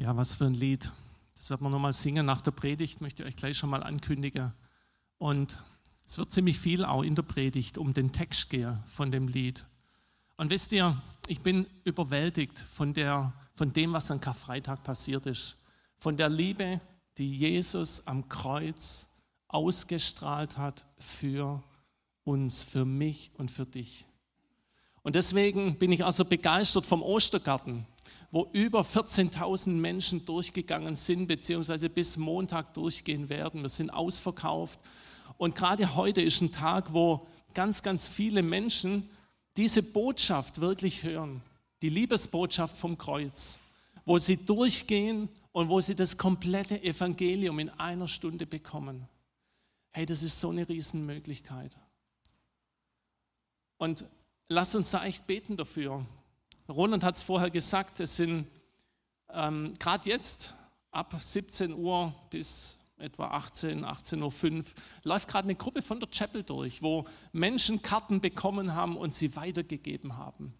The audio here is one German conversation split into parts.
Ja, was für ein Lied. Das wird man nochmal singen nach der Predigt, möchte ich euch gleich schon mal ankündigen. Und es wird ziemlich viel auch in der Predigt um den Text gehen von dem Lied. Und wisst ihr, ich bin überwältigt von, der, von dem, was an Karfreitag passiert ist. Von der Liebe, die Jesus am Kreuz ausgestrahlt hat für uns, für mich und für dich. Und deswegen bin ich also begeistert vom Ostergarten wo über 14.000 Menschen durchgegangen sind, beziehungsweise bis Montag durchgehen werden. Wir sind ausverkauft. Und gerade heute ist ein Tag, wo ganz, ganz viele Menschen diese Botschaft wirklich hören. Die Liebesbotschaft vom Kreuz, wo sie durchgehen und wo sie das komplette Evangelium in einer Stunde bekommen. Hey, das ist so eine Riesenmöglichkeit. Und lasst uns da echt beten dafür, Roland hat es vorher gesagt, es sind ähm, gerade jetzt ab 17 Uhr bis etwa 18, 18.05 Uhr, läuft gerade eine Gruppe von der Chapel durch, wo Menschen Karten bekommen haben und sie weitergegeben haben.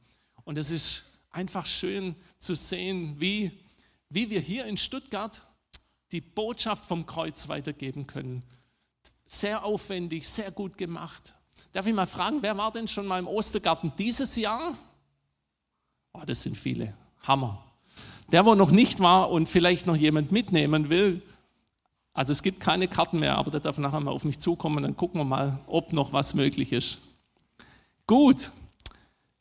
Und es ist einfach schön zu sehen, wie, wie wir hier in Stuttgart die Botschaft vom Kreuz weitergeben können. Sehr aufwendig, sehr gut gemacht. Darf ich mal fragen, wer war denn schon mal im Ostergarten dieses Jahr? Oh, das sind viele. Hammer. Der, wo noch nicht war und vielleicht noch jemand mitnehmen will, also es gibt keine Karten mehr, aber der darf nachher mal auf mich zukommen, dann gucken wir mal, ob noch was möglich ist. Gut.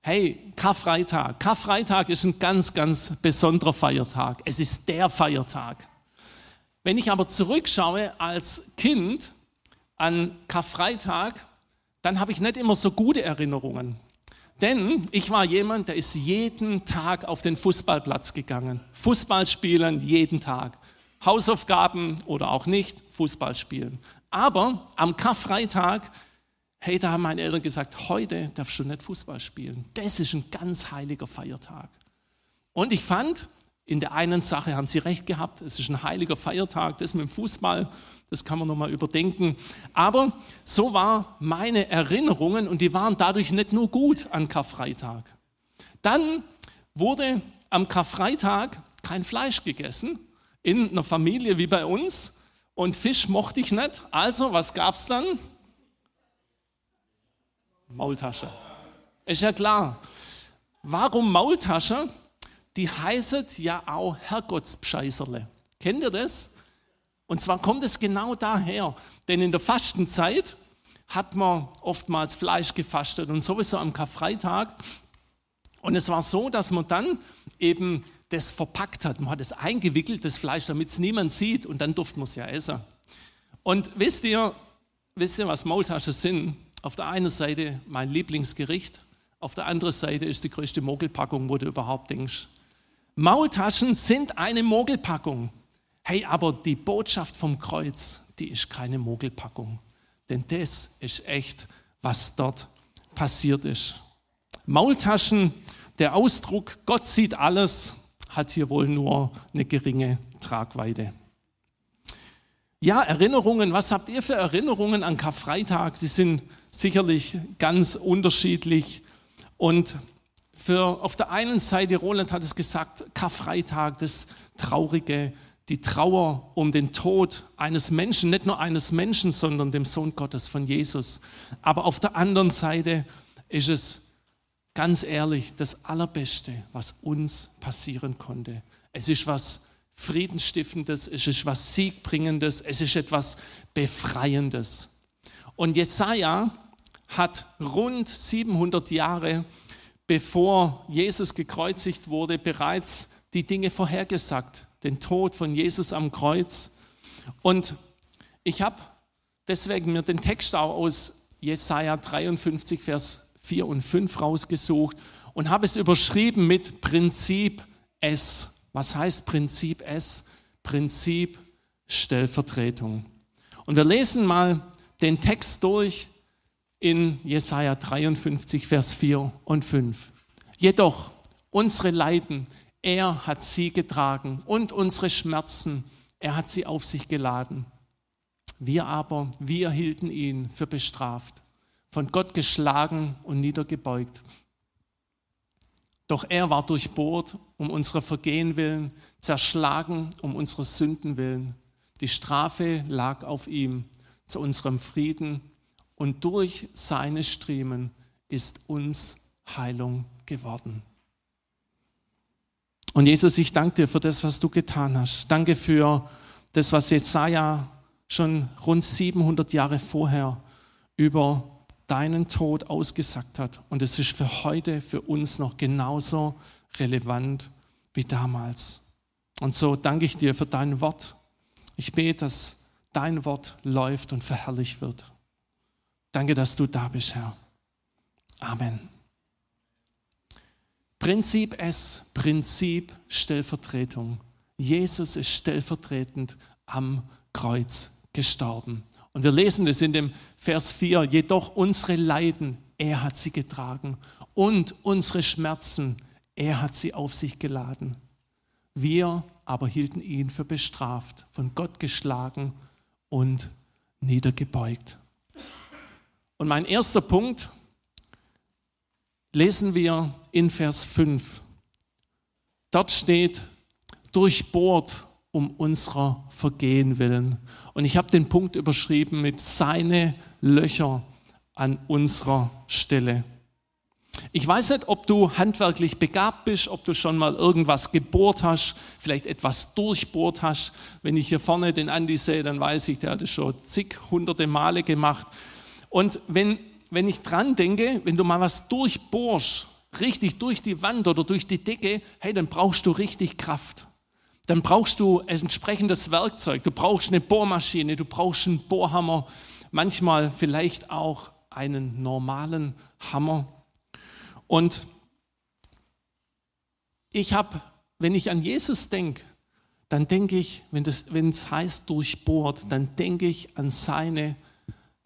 Hey, Karfreitag. Karfreitag ist ein ganz, ganz besonderer Feiertag. Es ist der Feiertag. Wenn ich aber zurückschaue als Kind an Karfreitag, dann habe ich nicht immer so gute Erinnerungen. Denn ich war jemand, der ist jeden Tag auf den Fußballplatz gegangen. Fußball spielen jeden Tag. Hausaufgaben oder auch nicht, Fußball spielen. Aber am Karfreitag, hey, da haben meine Eltern gesagt, heute darfst du nicht Fußball spielen. Das ist ein ganz heiliger Feiertag. Und ich fand, in der einen Sache haben sie recht gehabt, es ist ein heiliger Feiertag, das mit dem Fußball, das kann man nochmal überdenken. Aber so waren meine Erinnerungen und die waren dadurch nicht nur gut an Karfreitag. Dann wurde am Karfreitag kein Fleisch gegessen, in einer Familie wie bei uns. Und Fisch mochte ich nicht. Also, was gab es dann? Maultasche. Ist ja klar. Warum Maultasche? Die heißt ja auch Herrgottspscheißerle. Kennt ihr das? Und zwar kommt es genau daher, denn in der Fastenzeit hat man oftmals Fleisch gefastet und sowieso am Karfreitag. Und es war so, dass man dann eben das verpackt hat. Man hat es eingewickelt, das Fleisch, damit es niemand sieht und dann durfte man es ja essen. Und wisst ihr, wisst ihr, was Maultaschen sind? Auf der einen Seite mein Lieblingsgericht, auf der anderen Seite ist die größte Mogelpackung, wo du überhaupt denkst. Maultaschen sind eine Mogelpackung. Hey, aber die Botschaft vom Kreuz, die ist keine Mogelpackung. Denn das ist echt, was dort passiert ist. Maultaschen, der Ausdruck, Gott sieht alles, hat hier wohl nur eine geringe Tragweite. Ja, Erinnerungen, was habt ihr für Erinnerungen an Karfreitag? Sie sind sicherlich ganz unterschiedlich. Und für auf der einen Seite, Roland hat es gesagt, Karfreitag, das Traurige, die Trauer um den Tod eines Menschen, nicht nur eines Menschen, sondern dem Sohn Gottes von Jesus. Aber auf der anderen Seite ist es ganz ehrlich das Allerbeste, was uns passieren konnte. Es ist was Friedensstiftendes, es ist was Siegbringendes, es ist etwas Befreiendes. Und Jesaja hat rund 700 Jahre bevor Jesus gekreuzigt wurde, bereits die Dinge vorhergesagt den Tod von Jesus am Kreuz. Und ich habe deswegen mir den Text auch aus Jesaja 53, Vers 4 und 5 rausgesucht und habe es überschrieben mit Prinzip S. Was heißt Prinzip S? Prinzip Stellvertretung. Und wir lesen mal den Text durch in Jesaja 53, Vers 4 und 5. Jedoch unsere Leiden er hat sie getragen und unsere Schmerzen, er hat sie auf sich geladen. Wir aber, wir hielten ihn für bestraft, von Gott geschlagen und niedergebeugt. Doch er war durchbohrt um unsere Vergehen willen, zerschlagen um unsere Sünden willen. Die Strafe lag auf ihm zu unserem Frieden und durch seine Striemen ist uns Heilung geworden. Und Jesus, ich danke dir für das, was du getan hast. Danke für das, was Jesaja schon rund 700 Jahre vorher über deinen Tod ausgesagt hat. Und es ist für heute, für uns noch genauso relevant wie damals. Und so danke ich dir für dein Wort. Ich bete, dass dein Wort läuft und verherrlicht wird. Danke, dass du da bist, Herr. Amen. Prinzip S, Prinzip Stellvertretung. Jesus ist stellvertretend am Kreuz gestorben. Und wir lesen es in dem Vers 4, jedoch unsere Leiden, er hat sie getragen und unsere Schmerzen, er hat sie auf sich geladen. Wir aber hielten ihn für bestraft, von Gott geschlagen und niedergebeugt. Und mein erster Punkt lesen wir in Vers 5. Dort steht, durchbohrt um unserer Vergehen willen. Und ich habe den Punkt überschrieben mit seine Löcher an unserer Stelle. Ich weiß nicht, ob du handwerklich begabt bist, ob du schon mal irgendwas gebohrt hast, vielleicht etwas durchbohrt hast. Wenn ich hier vorne den Andi sehe, dann weiß ich, der hat es schon zig hunderte Male gemacht. Und wenn, wenn ich dran denke, wenn du mal was durchbohrst, richtig durch die Wand oder durch die Decke, hey, dann brauchst du richtig Kraft dann brauchst du ein entsprechendes Werkzeug. Du brauchst eine Bohrmaschine, du brauchst einen Bohrhammer, manchmal vielleicht auch einen normalen Hammer. Und ich habe, wenn ich an Jesus denke, dann denke ich, wenn, es heißt durchbohrt, dann denke ich an seine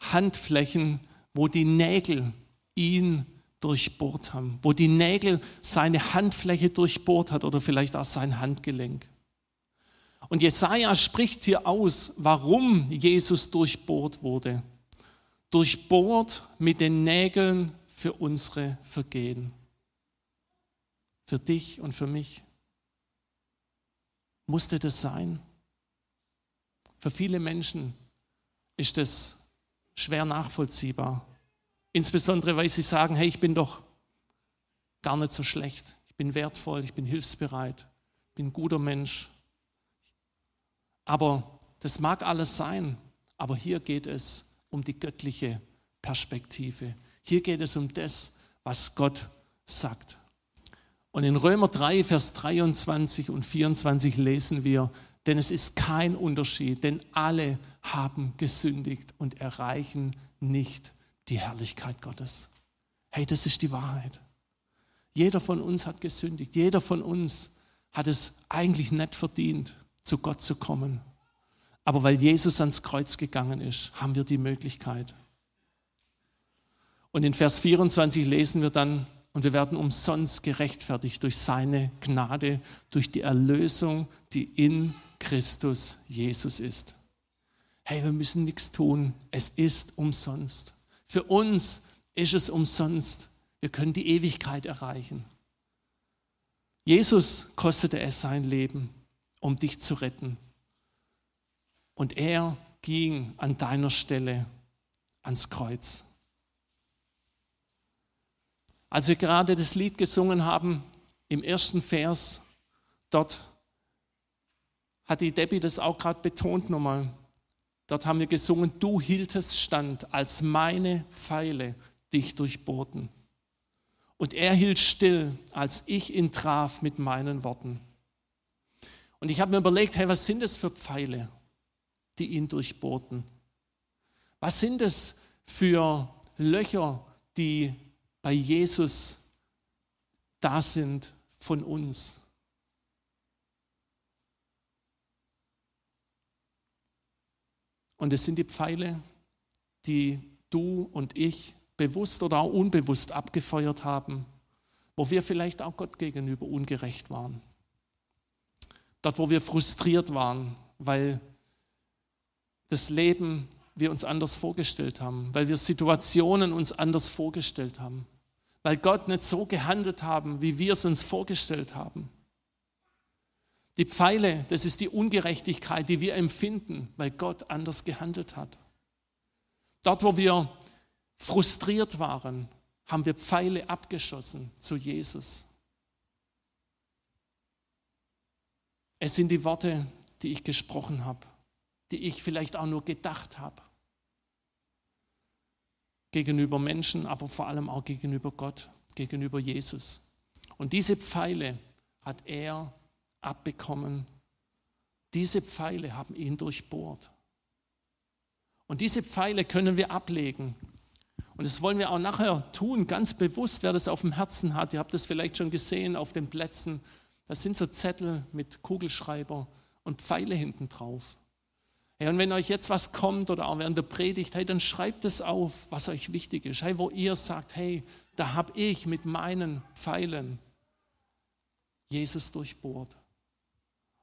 Handflächen, wo die Nägel ihn durchbohrt haben, wo die Nägel seine Handfläche durchbohrt hat oder vielleicht auch sein Handgelenk. Und Jesaja spricht hier aus, warum Jesus durchbohrt wurde. Durchbohrt mit den Nägeln für unsere Vergehen. Für dich und für mich. Musste das sein? Für viele Menschen ist das schwer nachvollziehbar. Insbesondere, weil sie sagen, hey, ich bin doch gar nicht so schlecht. Ich bin wertvoll, ich bin hilfsbereit, ich bin ein guter Mensch. Aber das mag alles sein, aber hier geht es um die göttliche Perspektive. Hier geht es um das, was Gott sagt. Und in Römer 3, Vers 23 und 24 lesen wir, denn es ist kein Unterschied, denn alle haben gesündigt und erreichen nicht die Herrlichkeit Gottes. Hey, das ist die Wahrheit. Jeder von uns hat gesündigt, jeder von uns hat es eigentlich nicht verdient zu Gott zu kommen. Aber weil Jesus ans Kreuz gegangen ist, haben wir die Möglichkeit. Und in Vers 24 lesen wir dann, und wir werden umsonst gerechtfertigt durch seine Gnade, durch die Erlösung, die in Christus Jesus ist. Hey, wir müssen nichts tun. Es ist umsonst. Für uns ist es umsonst. Wir können die Ewigkeit erreichen. Jesus kostete es sein Leben um dich zu retten. Und er ging an deiner Stelle ans Kreuz. Als wir gerade das Lied gesungen haben, im ersten Vers, dort hat die Debbie das auch gerade betont nochmal. Dort haben wir gesungen, du hieltest stand, als meine Pfeile dich durchbohrten. Und er hielt still, als ich ihn traf mit meinen Worten. Und ich habe mir überlegt, hey, was sind das für Pfeile, die ihn durchbohrten? Was sind es für Löcher, die bei Jesus da sind von uns? Und es sind die Pfeile, die du und ich bewusst oder auch unbewusst abgefeuert haben, wo wir vielleicht auch Gott gegenüber ungerecht waren. Dort, wo wir frustriert waren, weil das Leben wir uns anders vorgestellt haben, weil wir Situationen uns anders vorgestellt haben, weil Gott nicht so gehandelt haben, wie wir es uns vorgestellt haben. Die Pfeile, das ist die Ungerechtigkeit, die wir empfinden, weil Gott anders gehandelt hat. Dort, wo wir frustriert waren, haben wir Pfeile abgeschossen zu Jesus. Es sind die Worte, die ich gesprochen habe, die ich vielleicht auch nur gedacht habe. Gegenüber Menschen, aber vor allem auch gegenüber Gott, gegenüber Jesus. Und diese Pfeile hat er abbekommen. Diese Pfeile haben ihn durchbohrt. Und diese Pfeile können wir ablegen. Und das wollen wir auch nachher tun, ganz bewusst, wer das auf dem Herzen hat. Ihr habt das vielleicht schon gesehen auf den Plätzen. Das sind so Zettel mit Kugelschreiber und Pfeile hinten drauf. Hey, und wenn euch jetzt was kommt oder auch während der Predigt, hey, dann schreibt es auf, was euch wichtig ist. Hey, wo ihr sagt, hey, da habe ich mit meinen Pfeilen Jesus durchbohrt.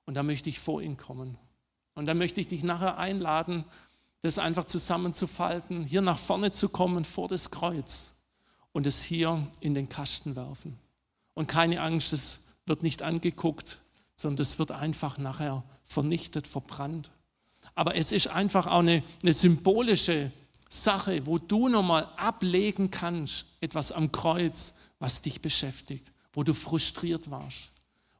Und da möchte ich vor ihn kommen. Und da möchte ich dich nachher einladen, das einfach zusammenzufalten, hier nach vorne zu kommen vor das Kreuz und es hier in den Kasten werfen. Und keine Angst, es wird nicht angeguckt, sondern es wird einfach nachher vernichtet, verbrannt. Aber es ist einfach auch eine, eine symbolische Sache, wo du nochmal ablegen kannst, etwas am Kreuz, was dich beschäftigt, wo du frustriert warst,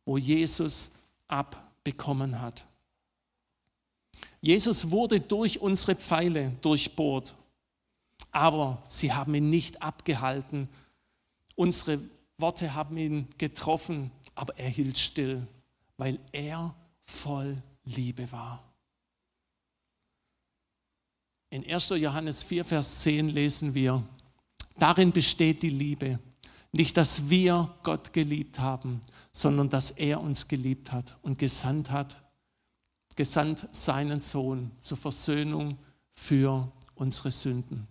wo Jesus ab bekommen hat. Jesus wurde durch unsere Pfeile durchbohrt, aber sie haben ihn nicht abgehalten. Unsere Worte haben ihn getroffen, aber er hielt still, weil er voll Liebe war. In 1. Johannes 4, Vers 10 lesen wir, darin besteht die Liebe, nicht, dass wir Gott geliebt haben, sondern dass er uns geliebt hat und gesandt hat, gesandt seinen Sohn zur Versöhnung für unsere Sünden.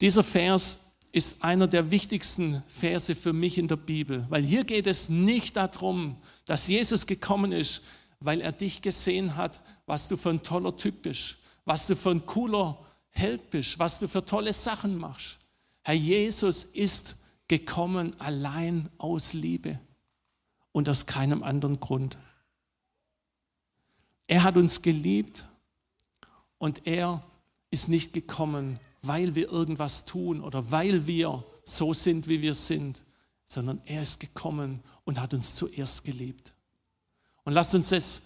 Dieser Vers ist einer der wichtigsten Verse für mich in der Bibel, weil hier geht es nicht darum, dass Jesus gekommen ist, weil er dich gesehen hat, was du für ein toller Typ bist, was du für ein cooler Held bist, was du für tolle Sachen machst. Herr Jesus ist gekommen allein aus Liebe und aus keinem anderen Grund. Er hat uns geliebt und er ist nicht gekommen, weil wir irgendwas tun oder weil wir so sind, wie wir sind, sondern er ist gekommen und hat uns zuerst geliebt. Und lasst uns das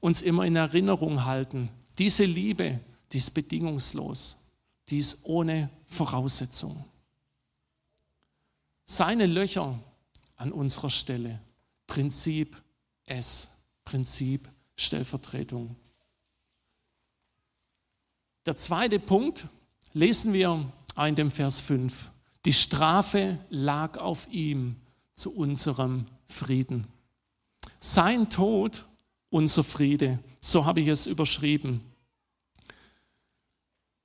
uns immer in Erinnerung halten. Diese Liebe, die ist bedingungslos, die ist ohne Voraussetzung. Seine Löcher an unserer Stelle Prinzip S, Prinzip Stellvertretung. Der zweite Punkt lesen wir in dem Vers 5. Die Strafe lag auf ihm zu unserem Frieden. Sein Tod, unser Friede. So habe ich es überschrieben.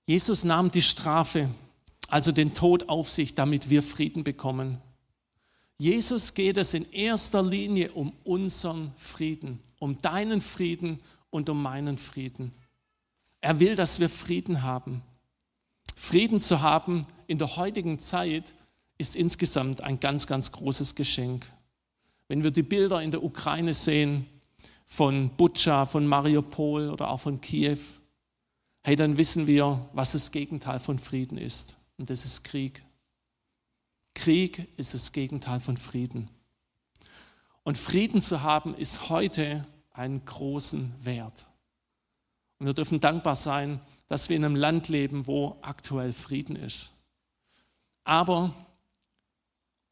Jesus nahm die Strafe, also den Tod auf sich, damit wir Frieden bekommen. Jesus geht es in erster Linie um unseren Frieden, um deinen Frieden und um meinen Frieden. Er will, dass wir Frieden haben. Frieden zu haben in der heutigen Zeit ist insgesamt ein ganz, ganz großes Geschenk. Wenn wir die Bilder in der Ukraine sehen, von Butscha, von Mariupol oder auch von Kiew, hey, dann wissen wir, was das Gegenteil von Frieden ist. Und das ist Krieg. Krieg ist das Gegenteil von Frieden. Und Frieden zu haben ist heute einen großen Wert. Und wir dürfen dankbar sein, dass wir in einem Land leben, wo aktuell Frieden ist. Aber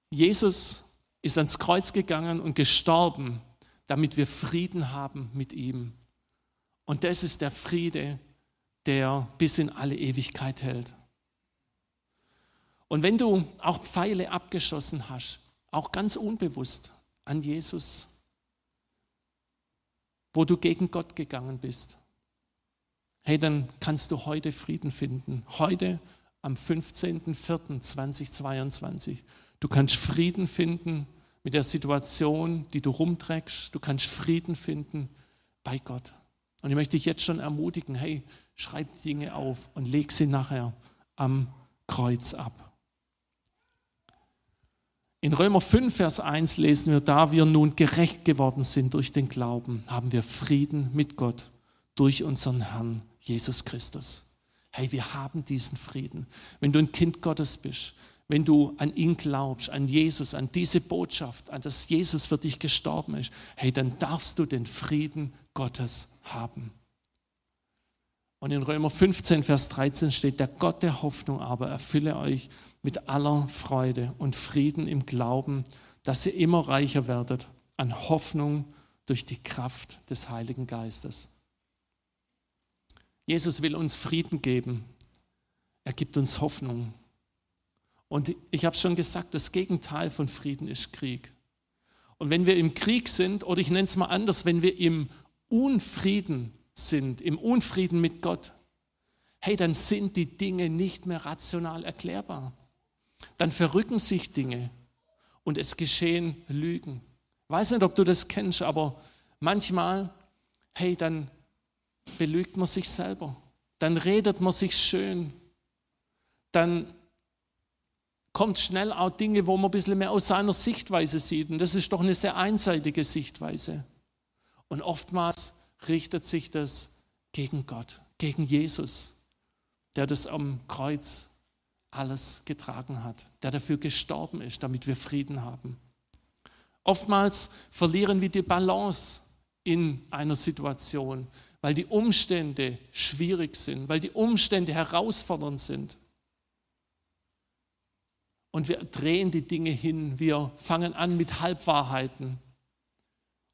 Jesus ist ans Kreuz gegangen und gestorben, damit wir Frieden haben mit ihm. Und das ist der Friede, der bis in alle Ewigkeit hält. Und wenn du auch Pfeile abgeschossen hast, auch ganz unbewusst an Jesus, wo du gegen Gott gegangen bist, hey, dann kannst du heute Frieden finden. Heute am 15.04.2022. Du kannst Frieden finden mit der Situation, die du rumträgst. Du kannst Frieden finden bei Gott. Und ich möchte dich jetzt schon ermutigen, hey, schreib Dinge auf und leg sie nachher am Kreuz ab. In Römer 5, Vers 1 lesen wir, da wir nun gerecht geworden sind durch den Glauben, haben wir Frieden mit Gott durch unseren Herrn Jesus Christus. Hey, wir haben diesen Frieden. Wenn du ein Kind Gottes bist, wenn du an ihn glaubst, an Jesus, an diese Botschaft, an das Jesus für dich gestorben ist, hey, dann darfst du den Frieden Gottes haben. Und in Römer 15, Vers 13 steht, der Gott der Hoffnung aber erfülle euch mit aller Freude und Frieden im Glauben, dass ihr immer reicher werdet an Hoffnung durch die Kraft des Heiligen Geistes. Jesus will uns Frieden geben. Er gibt uns Hoffnung. Und ich habe schon gesagt, das Gegenteil von Frieden ist Krieg. Und wenn wir im Krieg sind, oder ich nenne es mal anders, wenn wir im Unfrieden sind, im Unfrieden mit Gott, hey, dann sind die Dinge nicht mehr rational erklärbar. Dann verrücken sich Dinge und es geschehen Lügen. Ich weiß nicht, ob du das kennst, aber manchmal, hey, dann belügt man sich selber. Dann redet man sich schön. Dann kommt schnell auch Dinge, wo man ein bisschen mehr aus seiner Sichtweise sieht. Und das ist doch eine sehr einseitige Sichtweise. Und oftmals richtet sich das gegen Gott, gegen Jesus, der das am Kreuz alles getragen hat, der dafür gestorben ist, damit wir Frieden haben. Oftmals verlieren wir die Balance in einer Situation, weil die Umstände schwierig sind, weil die Umstände herausfordernd sind. Und wir drehen die Dinge hin, wir fangen an mit Halbwahrheiten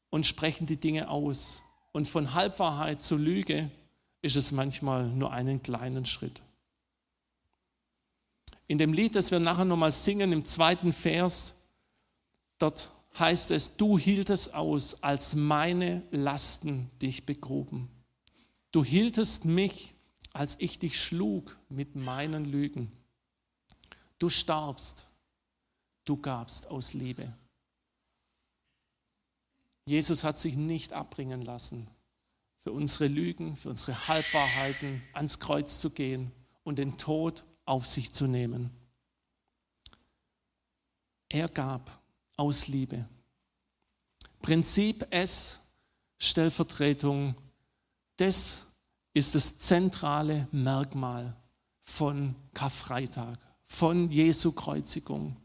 und sprechen die Dinge aus. Und von Halbwahrheit zu Lüge ist es manchmal nur einen kleinen Schritt. In dem Lied, das wir nachher nochmal singen, im zweiten Vers, dort heißt es, du hieltest aus, als meine Lasten dich begruben. Du hieltest mich, als ich dich schlug mit meinen Lügen. Du starbst, du gabst aus Liebe. Jesus hat sich nicht abbringen lassen, für unsere Lügen, für unsere Halbwahrheiten ans Kreuz zu gehen und den Tod auf sich zu nehmen. Er gab aus Liebe. Prinzip S, Stellvertretung das ist das zentrale Merkmal von Karfreitag, von Jesu Kreuzigung.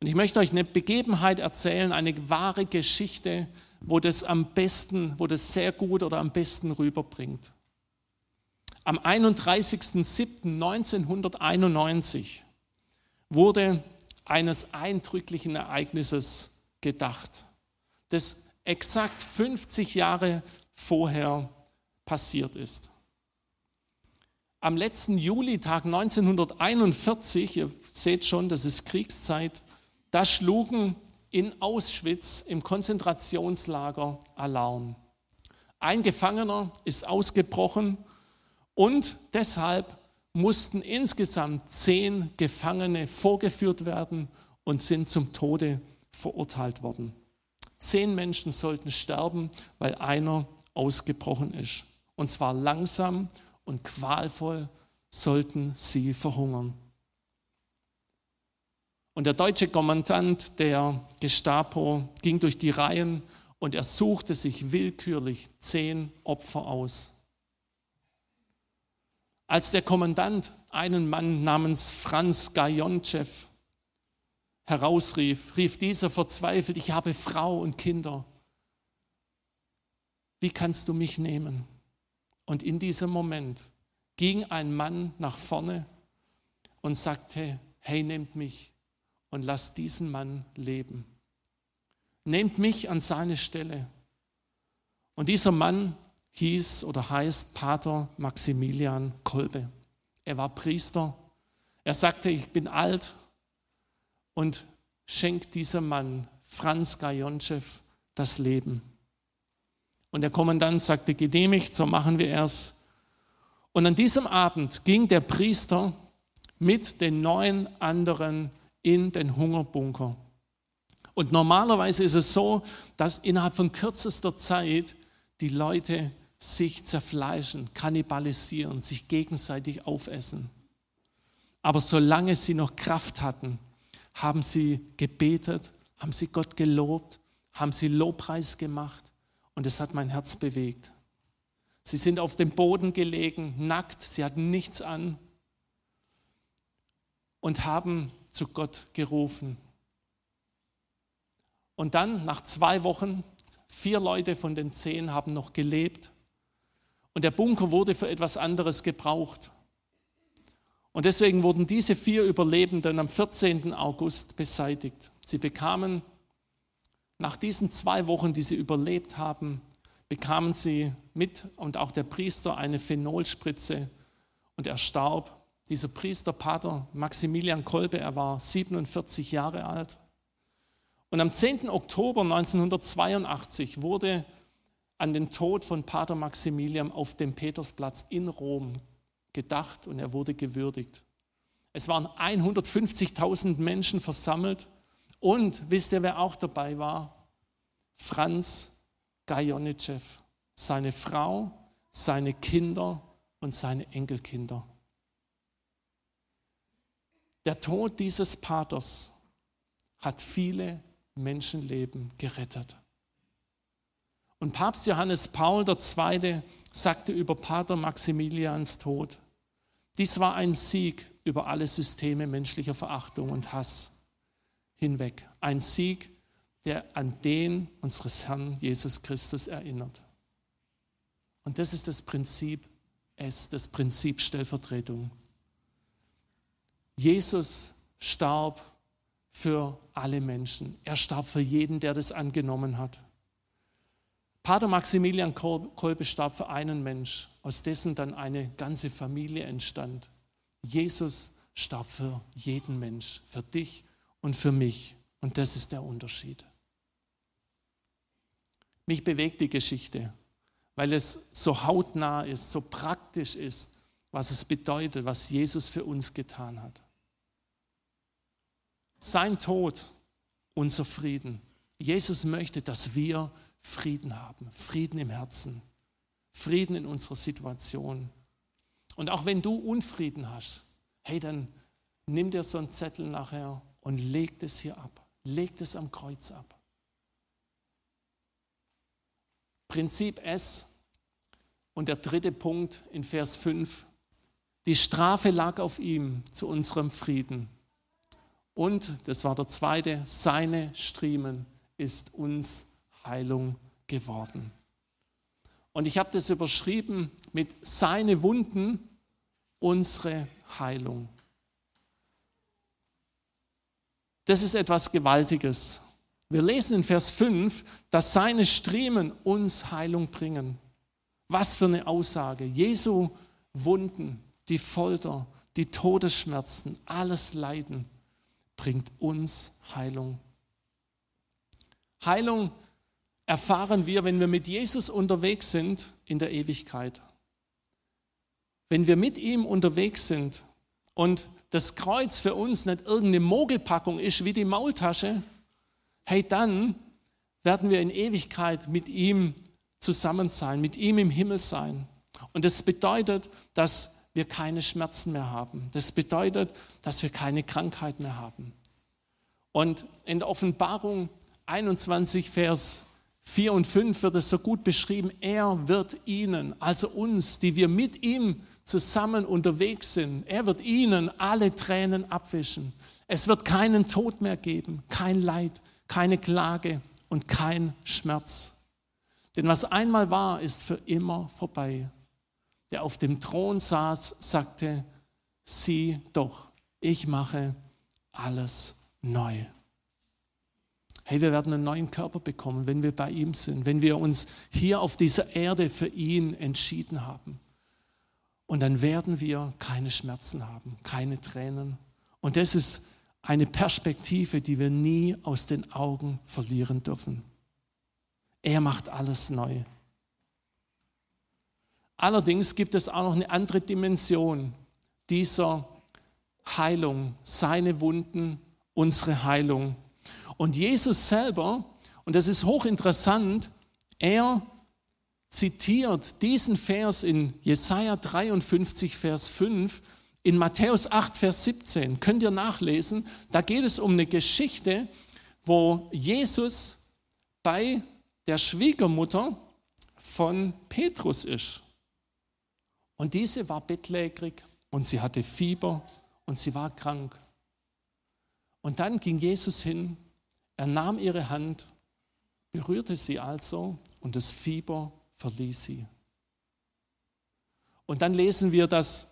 Und ich möchte euch eine Begebenheit erzählen, eine wahre Geschichte, wo das am besten, wo das sehr gut oder am besten rüberbringt. Am 31.07.1991 wurde eines eindrücklichen Ereignisses gedacht, das exakt 50 Jahre vorher passiert ist. Am letzten Julitag 1941, ihr seht schon, das ist Kriegszeit, da schlugen in Auschwitz im Konzentrationslager Alarm. Ein Gefangener ist ausgebrochen und deshalb mussten insgesamt zehn Gefangene vorgeführt werden und sind zum Tode verurteilt worden. Zehn Menschen sollten sterben, weil einer ausgebrochen ist. Und zwar langsam und qualvoll sollten sie verhungern. Und der deutsche Kommandant der Gestapo ging durch die Reihen und er suchte sich willkürlich zehn Opfer aus. Als der Kommandant einen Mann namens Franz Gajontschew herausrief, rief dieser verzweifelt, ich habe Frau und Kinder. Wie kannst du mich nehmen? Und in diesem Moment ging ein Mann nach vorne und sagte, hey, nehmt mich und lasst diesen Mann leben. Nehmt mich an seine Stelle. Und dieser Mann hieß oder heißt Pater Maximilian Kolbe. Er war Priester. Er sagte, ich bin alt und schenkt diesem Mann, Franz Gajontschew, das Leben. Und der Kommandant sagte, genehmigt, so machen wir es. Und an diesem Abend ging der Priester mit den neun anderen in den Hungerbunker. Und normalerweise ist es so, dass innerhalb von kürzester Zeit die Leute sich zerfleischen, kannibalisieren, sich gegenseitig aufessen. Aber solange sie noch Kraft hatten, haben sie gebetet, haben sie Gott gelobt, haben sie Lobpreis gemacht und es hat mein Herz bewegt. Sie sind auf dem Boden gelegen, nackt, sie hatten nichts an und haben zu Gott gerufen. Und dann, nach zwei Wochen, vier Leute von den zehn haben noch gelebt und der Bunker wurde für etwas anderes gebraucht. Und deswegen wurden diese vier Überlebenden am 14. August beseitigt. Sie bekamen nach diesen zwei Wochen, die sie überlebt haben, bekamen sie mit und auch der Priester eine Phenolspritze und er starb. Dieser Priester, Pater Maximilian Kolbe, er war 47 Jahre alt. Und am 10. Oktober 1982 wurde an den Tod von Pater Maximilian auf dem Petersplatz in Rom gedacht und er wurde gewürdigt. Es waren 150.000 Menschen versammelt und wisst ihr, wer auch dabei war? Franz Gajonitschew, seine Frau, seine Kinder und seine Enkelkinder. Der Tod dieses Paters hat viele Menschenleben gerettet. Und Papst Johannes Paul II. sagte über Pater Maximilians Tod, dies war ein Sieg über alle Systeme menschlicher Verachtung und Hass hinweg. Ein Sieg, der an den unseres Herrn Jesus Christus erinnert. Und das ist das Prinzip S, das Prinzip Stellvertretung. Jesus starb für alle Menschen. Er starb für jeden, der das angenommen hat. Pater Maximilian Kolbe starb für einen Mensch, aus dessen dann eine ganze Familie entstand. Jesus starb für jeden Mensch, für dich und für mich. Und das ist der Unterschied. Mich bewegt die Geschichte, weil es so hautnah ist, so praktisch ist, was es bedeutet, was Jesus für uns getan hat. Sein Tod, unser Frieden. Jesus möchte, dass wir Frieden haben, Frieden im Herzen, Frieden in unserer Situation. Und auch wenn du Unfrieden hast, hey, dann nimm dir so einen Zettel nachher und leg das hier ab, leg das am Kreuz ab. Prinzip S und der dritte Punkt in Vers 5. Die Strafe lag auf ihm zu unserem Frieden. Und, das war der zweite, seine Striemen ist uns Heilung geworden. Und ich habe das überschrieben mit seine Wunden, unsere Heilung. Das ist etwas Gewaltiges. Wir lesen in Vers 5, dass seine Striemen uns Heilung bringen. Was für eine Aussage. Jesu Wunden, die Folter, die Todesschmerzen, alles Leiden bringt uns Heilung. Heilung erfahren wir, wenn wir mit Jesus unterwegs sind in der Ewigkeit. Wenn wir mit ihm unterwegs sind und das Kreuz für uns nicht irgendeine Mogelpackung ist wie die Maultasche, hey, dann werden wir in Ewigkeit mit ihm zusammen sein, mit ihm im Himmel sein. Und das bedeutet, dass wir keine Schmerzen mehr haben. Das bedeutet, dass wir keine Krankheit mehr haben. Und in der Offenbarung 21, Vers 4 und 5 wird es so gut beschrieben, er wird ihnen, also uns, die wir mit ihm zusammen unterwegs sind, er wird ihnen alle Tränen abwischen. Es wird keinen Tod mehr geben, kein Leid, keine Klage und kein Schmerz. Denn was einmal war, ist für immer vorbei. Der auf dem Thron saß, sagte, sieh doch, ich mache alles neu. Hey, wir werden einen neuen Körper bekommen, wenn wir bei ihm sind, wenn wir uns hier auf dieser Erde für ihn entschieden haben. Und dann werden wir keine Schmerzen haben, keine Tränen. Und das ist eine Perspektive, die wir nie aus den Augen verlieren dürfen. Er macht alles neu. Allerdings gibt es auch noch eine andere Dimension dieser Heilung, seine Wunden, unsere Heilung. Und Jesus selber, und das ist hochinteressant, er zitiert diesen Vers in Jesaja 53, Vers 5 In Matthäus 8, Vers 17 könnt ihr nachlesen, da geht es um eine Geschichte, wo Jesus bei der Schwiegermutter von Petrus ist. Und diese war bettlägerig und sie hatte Fieber und sie war krank. Und dann ging Jesus hin, er nahm ihre Hand, berührte sie also und das Fieber verließ sie. Und dann lesen wir, dass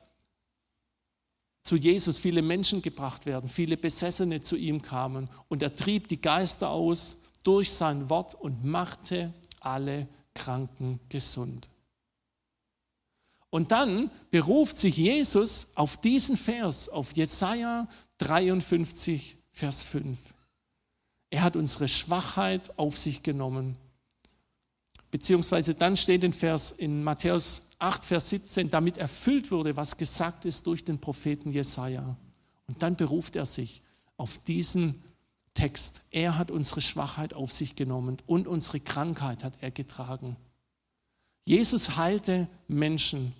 zu Jesus viele Menschen gebracht werden, viele Besessene zu ihm kamen und er trieb die Geister aus durch sein Wort und machte alle Kranken gesund. Und dann beruft sich Jesus auf diesen Vers, auf Jesaja 53, Vers 5. Er hat unsere Schwachheit auf sich genommen. Beziehungsweise dann steht in Vers in Matthäus 8, Vers 17, damit erfüllt wurde, was gesagt ist durch den Propheten Jesaja. Und dann beruft er sich auf diesen Text. Er hat unsere Schwachheit auf sich genommen und unsere Krankheit hat er getragen. Jesus heilte Menschen.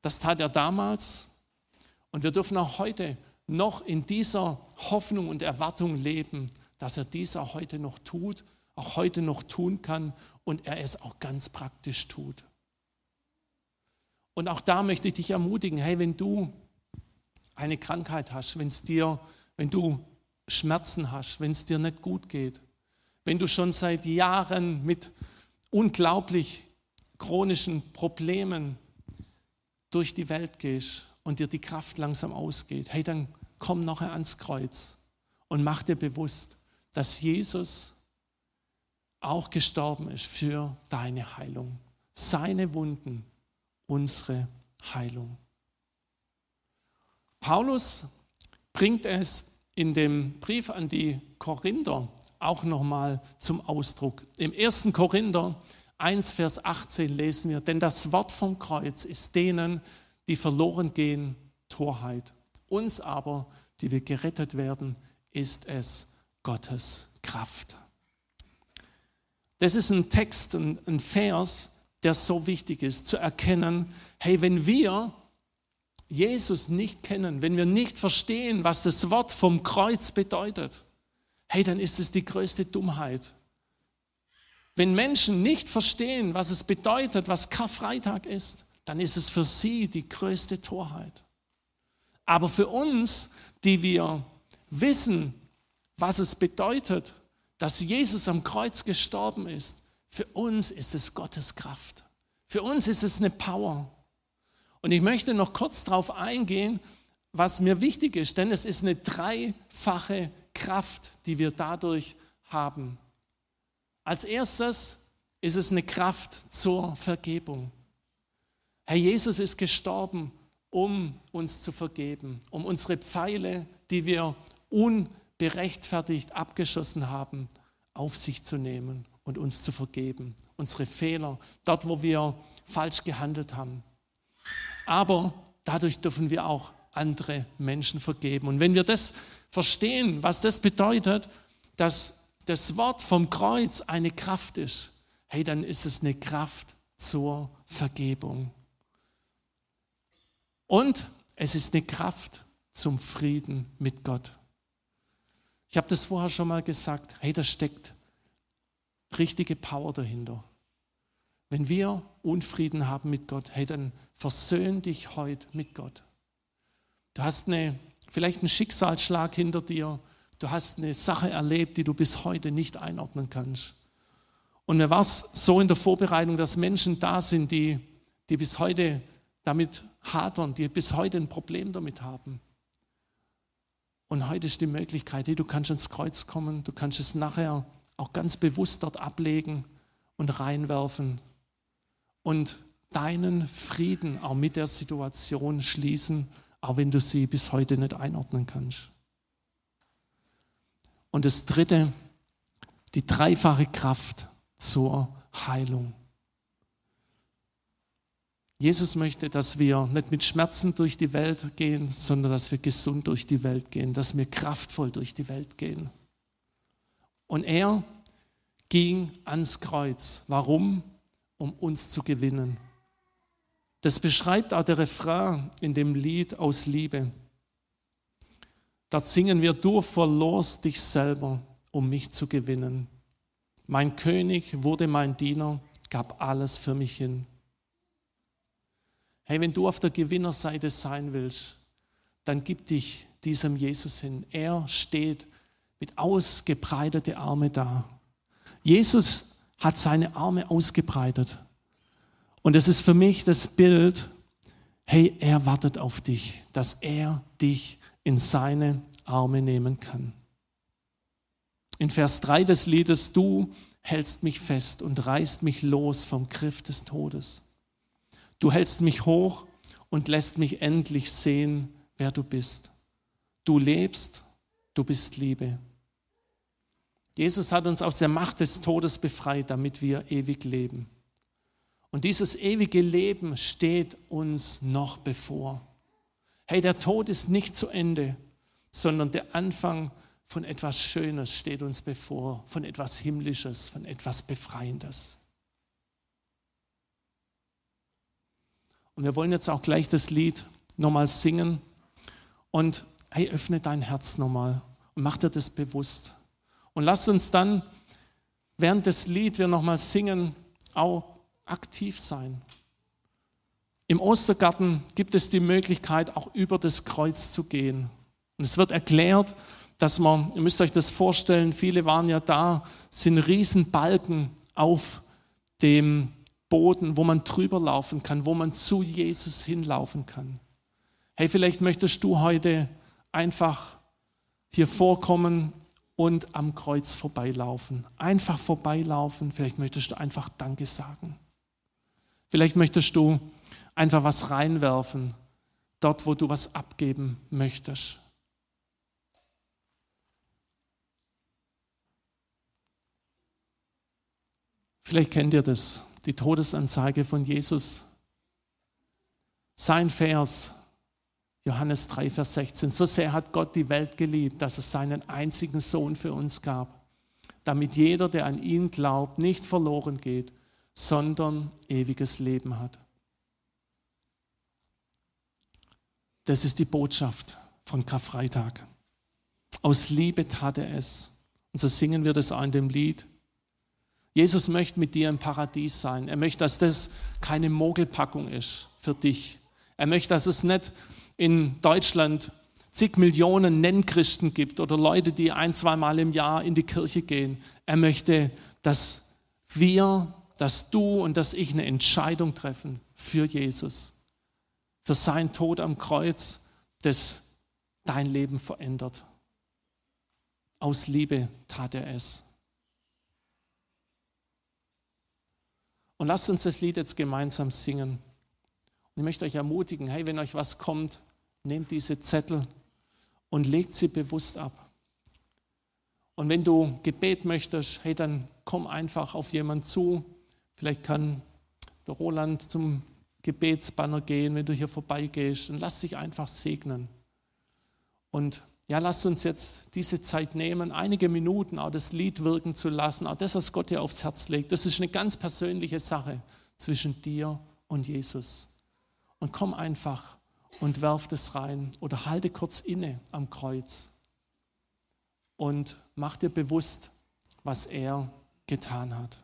Das tat er damals und wir dürfen auch heute noch in dieser Hoffnung und Erwartung leben, dass er dies auch heute noch tut, auch heute noch tun kann und er es auch ganz praktisch tut. Und auch da möchte ich dich ermutigen, hey, wenn du eine Krankheit hast, wenn es dir, wenn du Schmerzen hast, wenn es dir nicht gut geht, wenn du schon seit Jahren mit unglaublich chronischen Problemen durch die Welt gehst und dir die Kraft langsam ausgeht, hey, dann komm nachher ans Kreuz und mach dir bewusst, dass Jesus auch gestorben ist für deine Heilung. Seine Wunden unsere Heilung. Paulus bringt es in dem Brief an die Korinther auch nochmal zum Ausdruck. Im 1. Korinther 1, Vers 18 lesen wir, denn das Wort vom Kreuz ist denen, die verloren gehen, Torheit. Uns aber, die wir gerettet werden, ist es Gottes Kraft. Das ist ein Text, ein, Vers, der so wichtig ist, zu erkennen, hey, wenn wir Jesus nicht kennen, wenn wir nicht verstehen, was das Wort vom Kreuz bedeutet, hey, dann ist es die größte Dummheit. Wenn Menschen nicht verstehen, was es bedeutet, was Karfreitag ist, dann ist es für sie die größte Torheit. Aber für uns, die wir wissen, was es bedeutet, dass Jesus am Kreuz gestorben ist, für uns ist es Gottes Kraft. Für uns ist es eine Power. Und ich möchte noch kurz darauf eingehen, was mir wichtig ist, denn es ist eine dreifache Kraft, die wir dadurch haben. Als erstes ist es eine Kraft zur Vergebung. Herr Jesus ist gestorben, um uns zu vergeben, um unsere Pfeile, die wir unberechtfertigt abgeschossen haben, auf sich zu nehmen und uns zu vergeben, unsere Fehler, dort, wo wir falsch gehandelt haben. Aber dadurch dürfen wir auch andere Menschen vergeben. Und wenn wir das verstehen, was das bedeutet, dass das Wort vom Kreuz eine Kraft ist, hey, dann ist es eine Kraft zur Vergebung. Und es ist eine Kraft zum Frieden mit Gott. Ich habe das vorher schon mal gesagt, hey, da steckt richtige Power dahinter. Wenn wir Unfrieden haben mit Gott, hey, dann versöhn dich heute mit Gott. Du hast eine, vielleicht einen Schicksalsschlag hinter dir. Du hast eine Sache erlebt, die du bis heute nicht einordnen kannst. Und mir war es so in der Vorbereitung, dass Menschen da sind, die, die bis heute damit hadern, die bis heute ein Problem damit haben. Und heute ist die Möglichkeit, hey, du kannst ins Kreuz kommen, du kannst es nachher auch ganz bewusst dort ablegen und reinwerfen und deinen Frieden auch mit der Situation schließen, auch wenn du sie bis heute nicht einordnen kannst. Und das Dritte, die dreifache Kraft zur Heilung. Jesus möchte, dass wir nicht mit Schmerzen durch die Welt gehen, sondern dass wir gesund durch die Welt gehen, dass wir kraftvoll durch die Welt gehen. Und er ging ans Kreuz. Warum? Um uns zu gewinnen. Das beschreibt auch der Refrain in dem Lied aus Liebe. Dort singen wir, du verlorst dich selber, um mich zu gewinnen. Mein König wurde mein Diener, gab alles für mich hin. Hey, wenn du auf der Gewinnerseite sein willst, dann gib dich diesem Jesus hin. Er steht mit ausgebreitete Arme da. Jesus hat seine Arme ausgebreitet. Und es ist für mich das Bild, hey, er wartet auf dich, dass er dich in seine Arme nehmen kann. In Vers 3 des Liedes, du hältst mich fest und reißt mich los vom Griff des Todes. Du hältst mich hoch und lässt mich endlich sehen, wer du bist. Du lebst, du bist Liebe. Jesus hat uns aus der Macht des Todes befreit, damit wir ewig leben. Und dieses ewige Leben steht uns noch bevor. Hey, der Tod ist nicht zu Ende, sondern der Anfang von etwas Schönes steht uns bevor, von etwas Himmlisches, von etwas Befreiendes. Und wir wollen jetzt auch gleich das Lied nochmal singen. Und hey, öffne dein Herz nochmal und mach dir das bewusst. Und lass uns dann, während das Lied wir nochmal singen, auch aktiv sein. Im Ostergarten gibt es die Möglichkeit, auch über das Kreuz zu gehen. Und es wird erklärt, dass man, ihr müsst euch das vorstellen, viele waren ja da, sind Riesenbalken auf dem Boden, wo man drüber laufen kann, wo man zu Jesus hinlaufen kann. Hey, vielleicht möchtest du heute einfach hier vorkommen und am Kreuz vorbeilaufen. Einfach vorbeilaufen. Vielleicht möchtest du einfach Danke sagen. Vielleicht möchtest du einfach was reinwerfen, dort, wo du was abgeben möchtest. Vielleicht kennt ihr das, die Todesanzeige von Jesus. Sein Vers, Johannes 3, Vers 16. So sehr hat Gott die Welt geliebt, dass es seinen einzigen Sohn für uns gab, damit jeder, der an ihn glaubt, nicht verloren geht, sondern ewiges Leben hat. Das ist die Botschaft von Karfreitag. Aus Liebe tat er es. Und so singen wir das auch in dem Lied. Jesus möchte mit dir im Paradies sein. Er möchte, dass das keine Mogelpackung ist für dich. Er möchte, dass es nicht in Deutschland zig Millionen Nennchristen gibt oder Leute, die ein, zweimal im Jahr in die Kirche gehen. Er möchte, dass wir, dass du und dass ich eine Entscheidung treffen für Jesus, für sein Tod am Kreuz, das dein Leben verändert. Aus Liebe tat er es. Und lasst uns das Lied jetzt gemeinsam singen. Und ich möchte euch ermutigen, hey, wenn euch was kommt, nehmt diese Zettel und legt sie bewusst ab. Und wenn du Gebet möchtest, hey, dann komm einfach auf jemanden zu. Vielleicht kann der Roland zum Gebetsbanner gehen, wenn du hier vorbeigehst und lass dich einfach segnen. Und ja, lasst uns jetzt diese Zeit nehmen, einige Minuten auch das Lied wirken zu lassen, auch das, was Gott dir aufs Herz legt. Das ist eine ganz persönliche Sache zwischen dir und Jesus. Und komm einfach und werf das rein oder halte kurz inne am Kreuz und mach dir bewusst, was er getan hat.